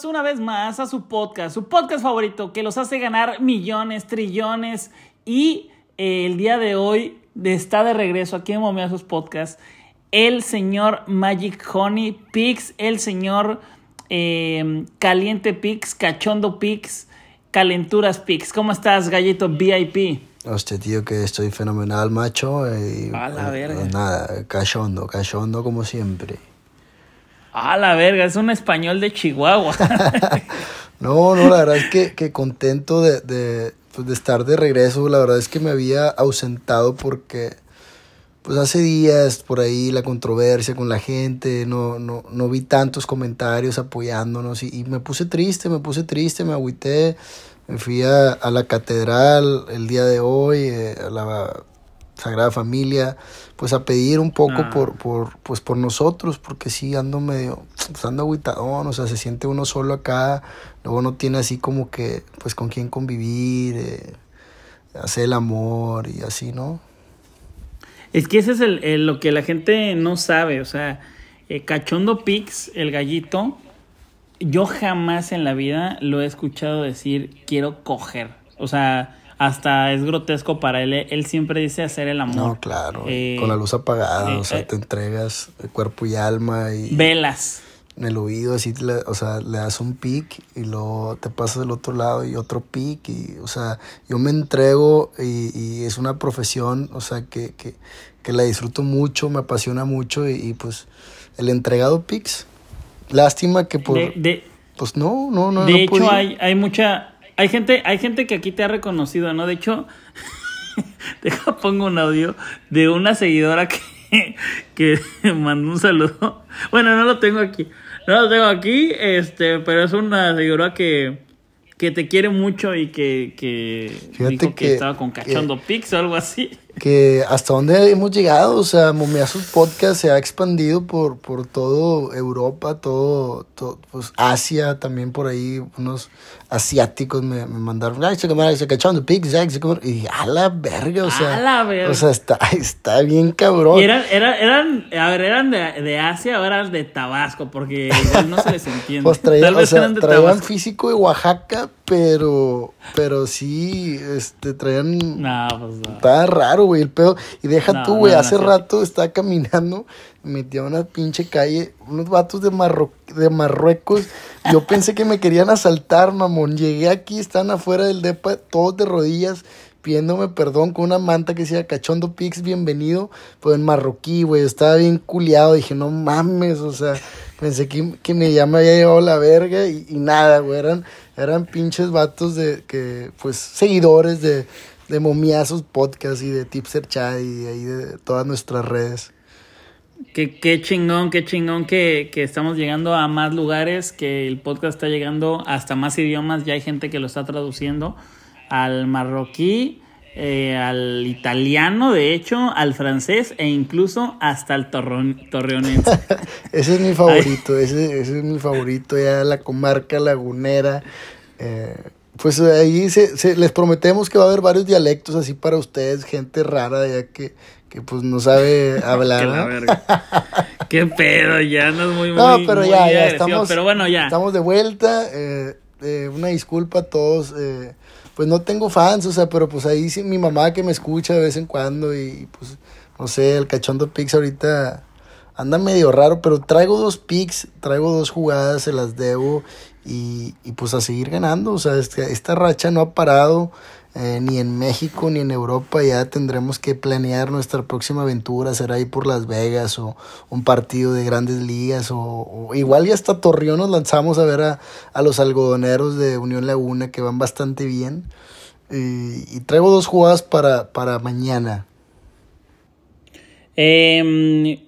bienvenidos una vez más a su podcast, su podcast favorito que los hace ganar millones, trillones y eh, el día de hoy está de regreso aquí en sus Podcast el señor Magic Honey Pix, el señor eh, Caliente Pix, Cachondo Pix, Calenturas Pix. ¿Cómo estás, gallito VIP? Hostia, tío, que estoy fenomenal, macho. Y, a la verga. Pues nada, cachondo, cachondo como siempre. A la verga, es un español de Chihuahua. no, no, la verdad es que, que contento de, de, pues de estar de regreso. La verdad es que me había ausentado porque pues hace días por ahí la controversia con la gente, no, no, no vi tantos comentarios apoyándonos y, me puse triste, me puse triste, me agüité, me fui a, la catedral el día de hoy, eh, a la Sagrada Familia, pues a pedir un poco ah. por, por, pues por nosotros, porque sí ando medio, pues ando agüitadón, o sea, se siente uno solo acá, luego no tiene así como que, pues con quién convivir, eh, hacer el amor y así, ¿no? Es que ese es el, lo que la gente no sabe. O sea, eh, Cachondo Pix, el gallito, yo jamás en la vida lo he escuchado decir quiero coger. O sea, hasta es grotesco para él. Él siempre dice hacer el amor. No, claro. Eh, con la luz apagada, o sea, eh, te entregas cuerpo y alma y... Velas en el oído, así, o sea, le das un pic y luego te pasas del otro lado y otro pic y, o sea, yo me entrego y, es una profesión, o sea, que, que, que, la disfruto mucho, me apasiona mucho y, pues el entregado pics, lástima que por... De, pues no, no, no. De hecho, hay, hay mucha, hay gente, hay gente que aquí te ha reconocido, ¿no? De hecho, deja pongo un audio de una seguidora que, que mandó un saludo. Bueno, no lo tengo aquí. No lo tengo aquí, este, pero es una seguidora que, que te quiere mucho y que, que dijo que, estaba con cachando pics o algo así que hasta dónde hemos llegado, o sea, Momiazos Podcast se ha expandido por, por todo Europa, todo, pues Asia, también por ahí unos asiáticos me, me mandaron, ay, se se cacharon de y a la verga, o sea, a la verga. o sea, está, está bien cabrón. Y eran, eran, eran, a ver, eran de, de Asia o eran de Tabasco, porque igual no se les entiende. Pues traían, o sea, traían físico de Oaxaca, pero, pero sí, este, traían, no, pues no. está raro, güey, el pedo. Y deja tú, güey, hace rato estaba caminando, me metí a una pinche calle, unos vatos de, de Marruecos. Yo pensé que me querían asaltar, mamón. Llegué aquí, están afuera del depa, todos de rodillas, pidiéndome perdón con una manta que decía Cachondo Pix, bienvenido. Pues en marroquí, güey, estaba bien culiado. Dije, no mames, o sea, pensé que, que me ya me había llevado la verga y, nada, güey, eran, eran pinches vatos de que, pues, seguidores de de Momiazos Podcast y de Tipser Chat y ahí de todas nuestras redes. Qué, qué chingón, qué chingón que, que, estamos llegando a más lugares, que el podcast está llegando hasta más idiomas, ya hay gente que lo está traduciendo al marroquí, eh, al italiano, de hecho, al francés e incluso hasta al torreonense. ese es mi favorito, ese, ese, es mi favorito, ya la comarca lagunera. Eh, pues ahí se, les prometemos que va a haber varios dialectos así para ustedes, gente rara ya que, que pues no sabe hablar. Qué pedo, ya no es muy, muy No, pero ya, ya estamos, pero bueno, ya. Estamos de vuelta, eh, eh, una disculpa a todos, eh, pues no tengo fans, o sea, pero pues ahí sí mi mamá que me escucha de vez en cuando y pues, no sé, el cachondo Pix ahorita anda medio raro, pero traigo dos picks, traigo dos jugadas, se las debo y, y pues a seguir ganando. O sea, esta, racha no ha parado eh, ni en México ni en Europa. Ya tendremos que planear nuestra próxima aventura, será ahí por Las Vegas o un partido de grandes ligas o, igual ya hasta Torreón nos lanzamos a ver a, a, los algodoneros de Unión Laguna que van bastante bien. Y, traigo dos jugadas para, para mañana. Eh,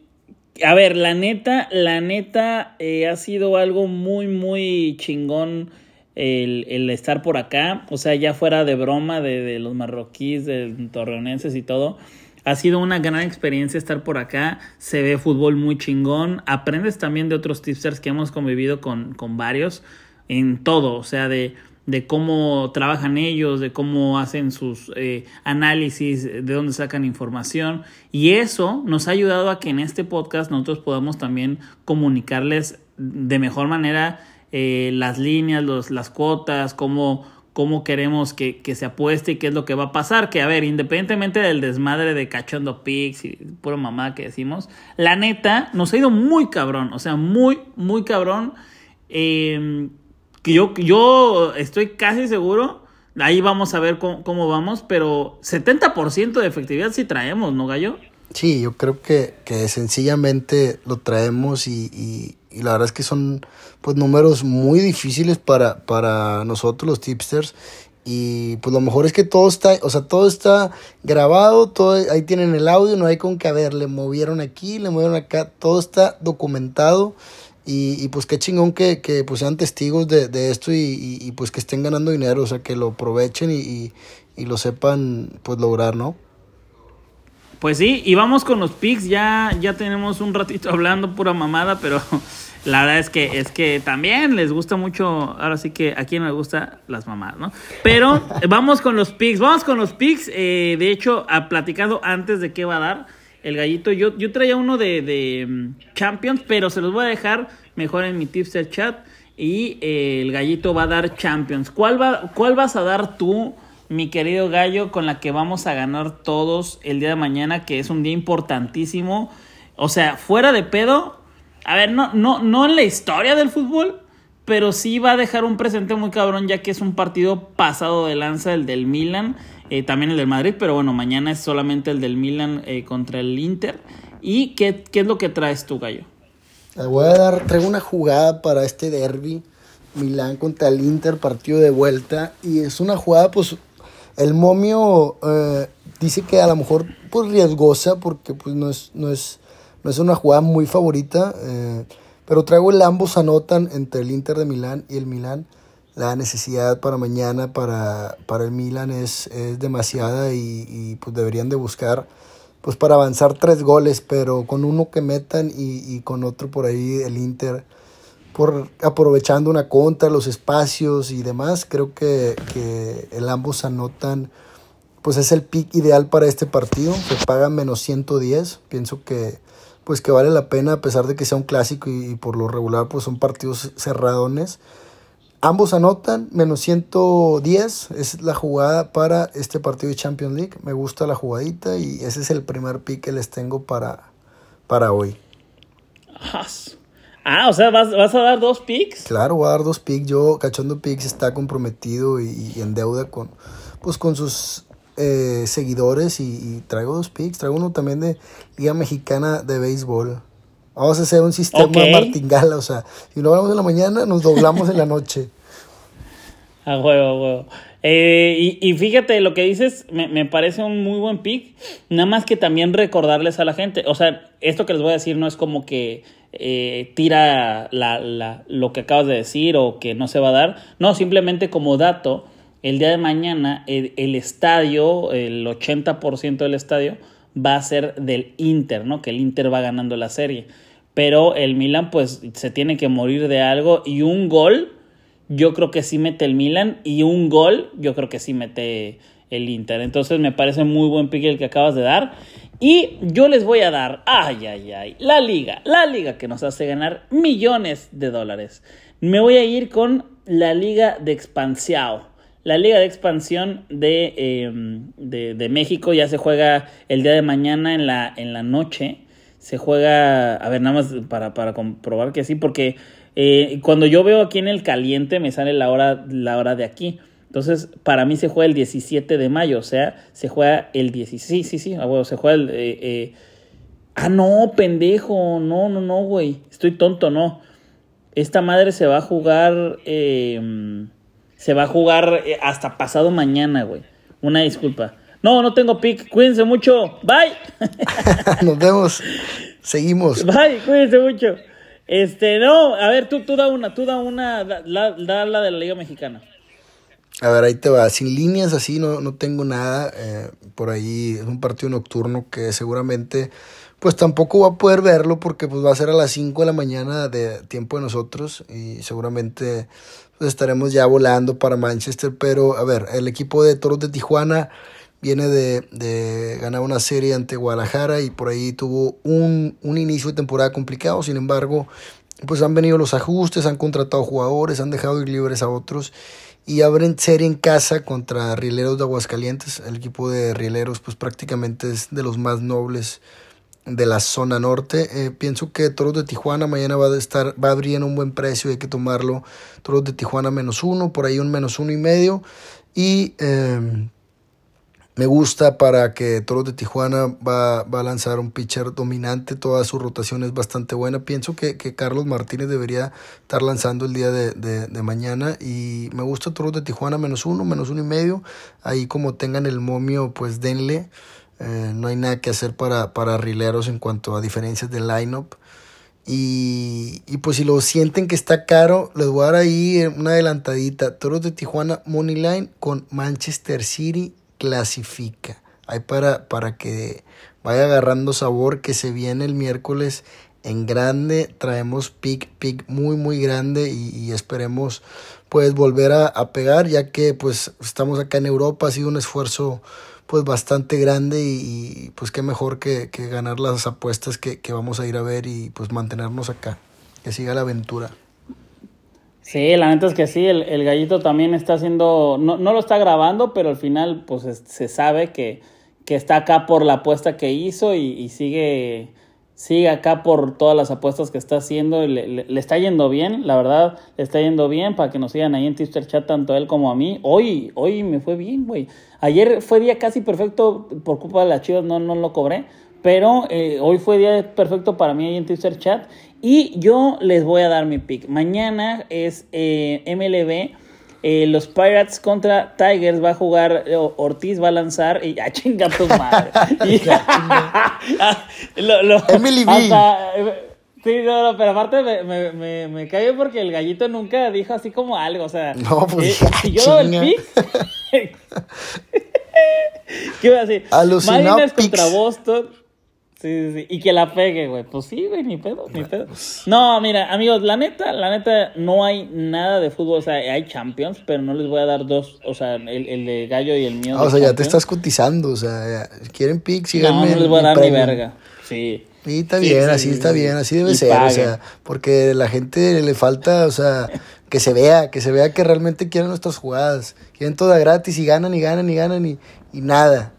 a ver, la neta, la neta eh, ha sido algo muy, muy chingón el, estar por acá. O sea, ya fuera de broma de, los marroquíes, de torreonenses y todo. Ha sido una gran experiencia estar por acá. Se ve fútbol muy chingón. Aprendes también de otros tipsters que hemos convivido con, con varios en todo. O sea, de de cómo trabajan ellos, de cómo hacen sus eh, análisis, de dónde sacan información. Y eso nos ha ayudado a que en este podcast nosotros podamos también comunicarles de mejor manera eh, las líneas, los, las cuotas, cómo, cómo queremos que, que, se apueste y qué es lo que va a pasar. Que a ver, independientemente del desmadre de cachondo pics y pura mamá que decimos, la neta nos ha ido muy cabrón, o sea, muy, muy cabrón. Eh, que yo, yo estoy casi seguro, ahí vamos a ver cómo, cómo vamos, pero 70% de efectividad sí traemos, ¿no, Gallo? Sí, yo creo que, que sencillamente lo traemos y, y, la verdad es que son pues números muy difíciles para, para nosotros los tipsters y pues lo mejor es que todo está, o sea, todo está grabado, todo, ahí tienen el audio, no hay con que, a ver, le movieron aquí, le movieron acá, todo está documentado y, y pues qué chingón que, que pues sean testigos de, de esto y, y, pues que estén ganando dinero, o sea, que lo aprovechen y, y lo sepan pues lograr, ¿no? Pues sí, y vamos con los picks, ya, ya tenemos un ratito hablando pura mamada, pero la verdad es que es que también les gusta mucho, ahora sí que a quien les gusta las mamadas, ¿no? Pero vamos con los picks, vamos con los picks, eh, de hecho, ha platicado antes de qué va a dar el gallito, yo, yo traía uno de, de mm, Champions, pero se los voy a dejar mejor en mi tipster chat y eh, el gallito va a dar Champions. ¿Cuál, va, ¿Cuál vas a dar tú? Mi querido Gallo, con la que vamos a ganar todos el día de mañana, que es un día importantísimo. O sea, fuera de pedo, a ver, no, no, no en la historia del fútbol, pero sí va a dejar un presente muy cabrón, ya que es un partido pasado de lanza, el del Milan, eh, también el del Madrid, pero bueno, mañana es solamente el del Milan eh, contra el Inter. ¿Y qué, qué, es lo que traes tú, Gallo? Le voy a dar, traigo una jugada para este derby. Milán contra el Inter, partido de vuelta. Y es una jugada, pues, el momio eh, dice que a lo mejor pues riesgosa porque pues no es, no es, no es una jugada muy favorita. Eh, pero traigo el ambos anotan entre el Inter de Milán y el Milán. La necesidad para mañana para, para el Milán es, es demasiada y, y, pues deberían de buscar pues para avanzar tres goles, pero con uno que metan y, y con otro por ahí el Inter por aprovechando una contra, los espacios y demás, creo que, que el ambos anotan, pues es el pick ideal para este partido, se paga menos 110, pienso que pues que vale la pena a pesar de que sea un clásico y, por lo regular pues son partidos cerradones. Ambos anotan, menos 110 es la jugada para este partido de Champions League. Me gusta la jugadita y ese es el primer pick que les tengo para, para hoy. Ah, o sea, ¿vas, ¿vas, a dar dos picks? Claro, voy a dar dos picks. Yo, Cachondo Picks está comprometido y, y, en deuda con, pues, con sus eh, seguidores y, y, traigo dos picks. Traigo uno también de Liga Mexicana de Béisbol. Vamos a hacer un sistema okay. martingala, o sea, si no hablamos en la mañana, nos doblamos en la noche. A huevo, a huevo. Eh, y, y, fíjate, lo que dices me, me, parece un muy buen pick. Nada más que también recordarles a la gente. O sea, esto que les voy a decir no es como que eh, tira la, la, lo que acabas de decir o que no se va a dar. No, simplemente como dato, el día de mañana el, el estadio, el 80% del estadio, va a ser del Inter, ¿no? Que el Inter va ganando la serie. Pero el Milan, pues, se tiene que morir de algo y un gol yo creo que sí mete el Milan y un gol, yo creo que sí mete el Inter. Entonces me parece muy buen pick el que acabas de dar. Y yo les voy a dar, ay, ay, ay, la liga, la liga que nos hace ganar millones de dólares. Me voy a ir con la liga de expansión. La liga de expansión de, eh, de, de, México ya se juega el día de mañana en la, en la noche. Se juega, a ver, nada más para, para comprobar que sí, porque eh, cuando yo veo aquí en el caliente me sale la hora, la hora de aquí. Entonces, para mí se juega el 17 de mayo, o sea, se juega el 16. Sí, sí, sí, ah, se juega el... Eh, eh. Ah, no, pendejo, no, no, no, güey, estoy tonto, no. Esta madre se va a jugar... Eh, se va a jugar hasta pasado mañana, güey. Una disculpa. No, no tengo pick. Cuídense mucho. Bye. Nos vemos. Seguimos. Bye, cuídense mucho. Este, no, a ver, tú, tú da una, tú da una, da, da la de la Liga Mexicana. A ver, ahí te va. Sin líneas así no, no tengo nada. Eh, por ahí es un partido nocturno que seguramente pues tampoco va a poder verlo porque pues va a ser a las 5 de la mañana de tiempo de nosotros y seguramente pues, estaremos ya volando para Manchester. Pero a ver, el equipo de Toros de Tijuana viene de, de, ganar una serie ante Guadalajara y por ahí tuvo un, un, inicio de temporada complicado, sin embargo, pues han venido los ajustes, han contratado jugadores, han dejado ir libres a otros y abren serie en casa contra Rieleros de Aguascalientes. El equipo de Rieleros pues prácticamente es de los más nobles de la zona norte. Eh, pienso que Toros de Tijuana mañana va a estar, va a abrir en un buen precio, hay que tomarlo. Toros de Tijuana menos uno, por ahí un menos uno y medio. Y em, me gusta para que Toros de Tijuana va, a lanzar un pitcher dominante, toda su rotación es bastante buena. Pienso que, Carlos Martínez debería estar lanzando el día de, mañana y me gusta Toros de Tijuana menos uno, menos uno y medio. Ahí como tengan el momio, pues denle. Eh, no hay nada que hacer para, para rileros en cuanto a diferencias de lineup. Y, y pues si lo sienten que está caro, les voy a dar ahí una adelantadita. Toros de Tijuana Money Line con Manchester City clasifica. Ahí para, para que vaya agarrando sabor que se viene el miércoles en grande. Traemos pick, pick muy, muy grande y, esperemos pues volver a, pegar ya que pues estamos acá en Europa. Ha sido un esfuerzo pues bastante grande y, pues qué mejor que, ganar las apuestas que, vamos a ir a ver y pues mantenernos acá, que siga la aventura. Sí, la neta es que sí, el, gallito también está haciendo, no, no, lo está grabando, pero al final pues se sabe que, que está acá por la apuesta que hizo y sigue sigue acá por todas las apuestas que está haciendo. Le, le, está yendo bien, la verdad, le está yendo bien para que nos sigan ahí en Twitter Chat, tanto él como a mí. Hoy, hoy me fue bien, güey. Ayer fue día casi perfecto por culpa de las chivas, no, no lo cobré. Pero eh, hoy fue día perfecto para mí ahí en Twitter Chat. Y yo les voy a dar mi pick. Mañana es eh, MLB eh, los Pirates contra Tigers va a jugar eh, Ortiz va a lanzar y a ah, chinga tu madre. Emily B. Eh, sí, no, pero aparte me, me, me, me cayó porque el gallito nunca dijo así como algo, o sea, no, pues, si yo doy el pick, ¿qué iba a decir? Mariners contra Boston. Sí, sí, Y que la pegue, güey. Pues sí, güey, ni pedo, ni pedo. Pues. No, mira, amigos, la neta, la neta, no hay nada de fútbol. O sea, hay Champions, pero no les voy a dar dos. O sea, el, el de Gallo y el mío. Ah, o sea, ya te estás cotizando. O sea, quieren pics, síganme. No, no les voy a dar ni verga. Sí. Sí, está bien, así está bien, así debe ser. O sea, porque la gente le falta, o sea, que se vea, que se vea que realmente quieren nuestras jugadas. Quieren toda gratis y ganan y ganan y ganan y, y nada.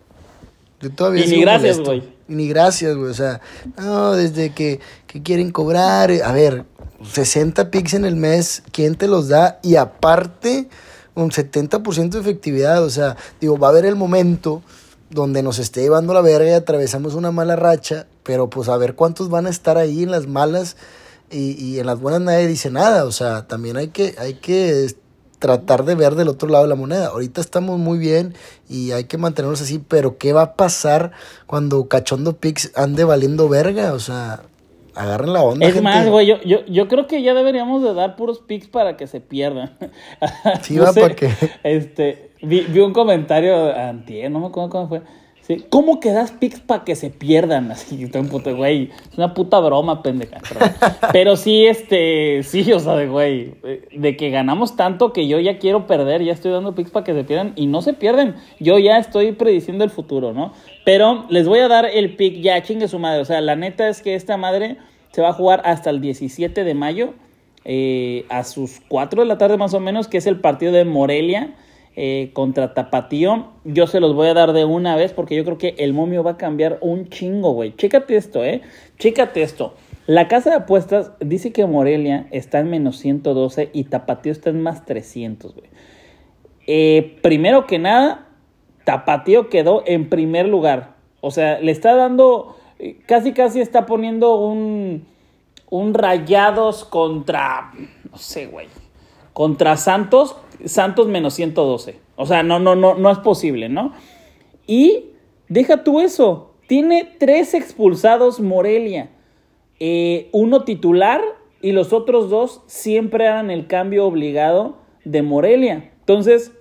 Yo todavía y ni gracias, güey ni gracias, güey. O sea, no, desde que, quieren cobrar. A ver, 60 pics en el mes, ¿quién te los da? Y aparte, un 70% de efectividad. O sea, digo, va a haber el momento donde nos esté llevando la verga y atravesamos una mala racha, pero pues a ver cuántos van a estar ahí en las malas y, y en las buenas nadie dice nada. O sea, también hay que, hay que tratar de ver del otro lado de la moneda. Ahorita estamos muy bien y hay que mantenernos así, pero ¿qué va a pasar cuando Cachondo Pix ande valiendo verga? O sea, agarren la onda. Es más, güey, yo, yo, yo, creo que ya deberíamos de dar puros pics para que se pierdan. Sí, va para que... Este, vi, vi, un comentario antier, no me acuerdo cómo fue Sí. ¿Cómo que das pics para que se pierdan? Así, güey. Es una puta broma, pendeja. Pero, sí, este, sí, o sea, de güey, de que ganamos tanto que yo ya quiero perder, ya estoy dando pics para que se pierdan y no se pierden. Yo ya estoy prediciendo el futuro, ¿no? Pero les voy a dar el pick, ya chingue su madre. O sea, la neta es que esta madre se va a jugar hasta el 17 de mayo, eh, a sus 4 de la tarde más o menos, que es el partido de Morelia eh, contra Tapatío. Yo se los voy a dar de una vez porque yo creo que el momio va a cambiar un chingo, güey. Chécate esto, eh. Chécate esto. La casa de apuestas dice que Morelia está en menos 112 y Tapatío está en más 300, güey. Eh, primero que nada, Tapatío quedó en primer lugar. O sea, le está dando, casi casi está poniendo un, un rayados contra, no sé, güey, contra Santos Santos menos 112. O sea, no, no, no, no es posible, ¿no? Y deja tú eso. Tiene tres expulsados Morelia. Eh, uno titular y los otros dos siempre eran el cambio obligado de Morelia. Entonces,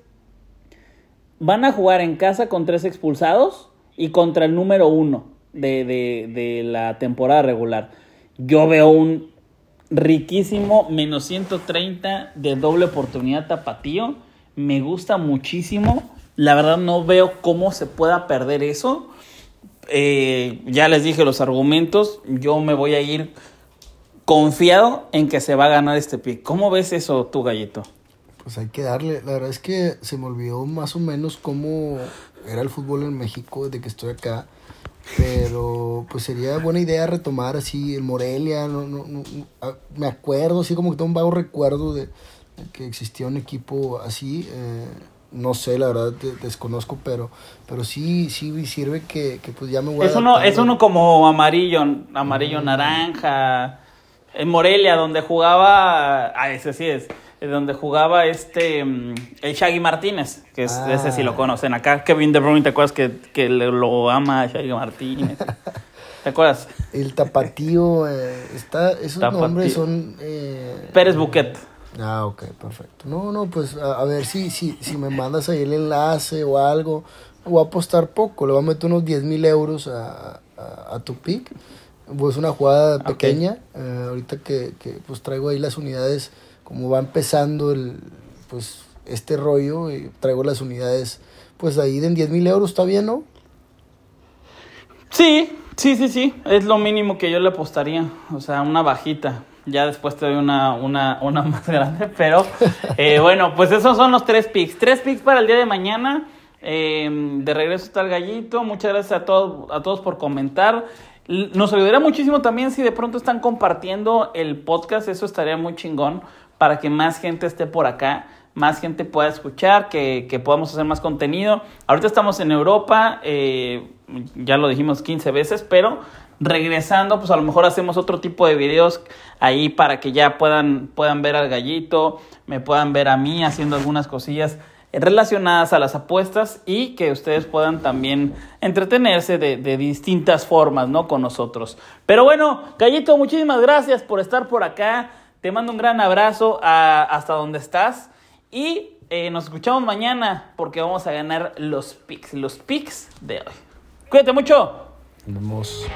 van a jugar en casa con tres expulsados y contra el número uno de, de la temporada regular. Yo veo un riquísimo, menos 130 de doble oportunidad tapatío. Me gusta muchísimo. La verdad no veo cómo se pueda perder eso. Eh, ya les dije los argumentos. Yo me voy a ir confiado en que se va a ganar este pick. ¿Cómo ves eso tú, Gallito? Pues hay que darle. La verdad es que se me olvidó más o menos cómo era el fútbol en México desde que estoy acá. Pero pues sería buena idea retomar así el Morelia. No, no, no, ah, me acuerdo, así como que tengo un vago recuerdo de, de que existía un equipo así. Eh, no sé, la verdad te- desconozco, pero, pero sí, sí sirve que, que pues ya me voy Es uno, es uno como amarillo, amarillo naranja. En Morelia, donde jugaba. Ah, ese sí es. Eh, Donde jugaba este. mm, El Shaggy Martínez. Que es, Ah. ese sí lo conocen. Acá Kevin De Bruyne, ¿te acuerdas que, que lo ama Shaggy Martínez? ¿Te acuerdas? El tapatío, eh, está, esos Tapatío. nombres son... eh, Pérez Buquet. Ah, ok, perfecto. No, no, pues a, a ver si, si, si me mandas ahí el enlace o algo. Voy a apostar poco, le voy a meter unos 10 mil euros a, a, a tu pick. Pues una jugada pequeña. eh, ahorita que, que pues traigo ahí las unidades, como va empezando el pues este rollo, y traigo las unidades, pues ahí de 10 mil euros, ¿está bien, no? Sí, sí, sí, sí. Es lo mínimo que yo le apostaría. O sea, una bajita. Ya después te doy una, una, una más grande. Pero eh, bueno, pues esos son los tres picks. Tres picks para el día de mañana. Eh, de regreso está el gallito. Muchas gracias a todos, a todos por comentar. Nos ayudaría muchísimo también si de pronto están compartiendo el podcast. Eso estaría muy chingón para que más gente esté por acá. Más gente pueda escuchar, que, que podamos hacer más contenido. Ahorita estamos en Europa, eh, ya lo dijimos 15 veces, pero regresando, pues a lo mejor hacemos otro tipo de videos ahí para que ya puedan, puedan ver al gallito, me puedan ver a mí haciendo algunas cosillas relacionadas a las apuestas y que ustedes puedan también entretenerse de, de distintas formas, ¿no? Con nosotros. Pero bueno, Gallito, muchísimas gracias por estar por acá. Te mando un gran abrazo a- hasta donde estás. Y eh, nos escuchamos mañana porque vamos a ganar los picks, los picks de hoy. Cuídate mucho. Nos vemos.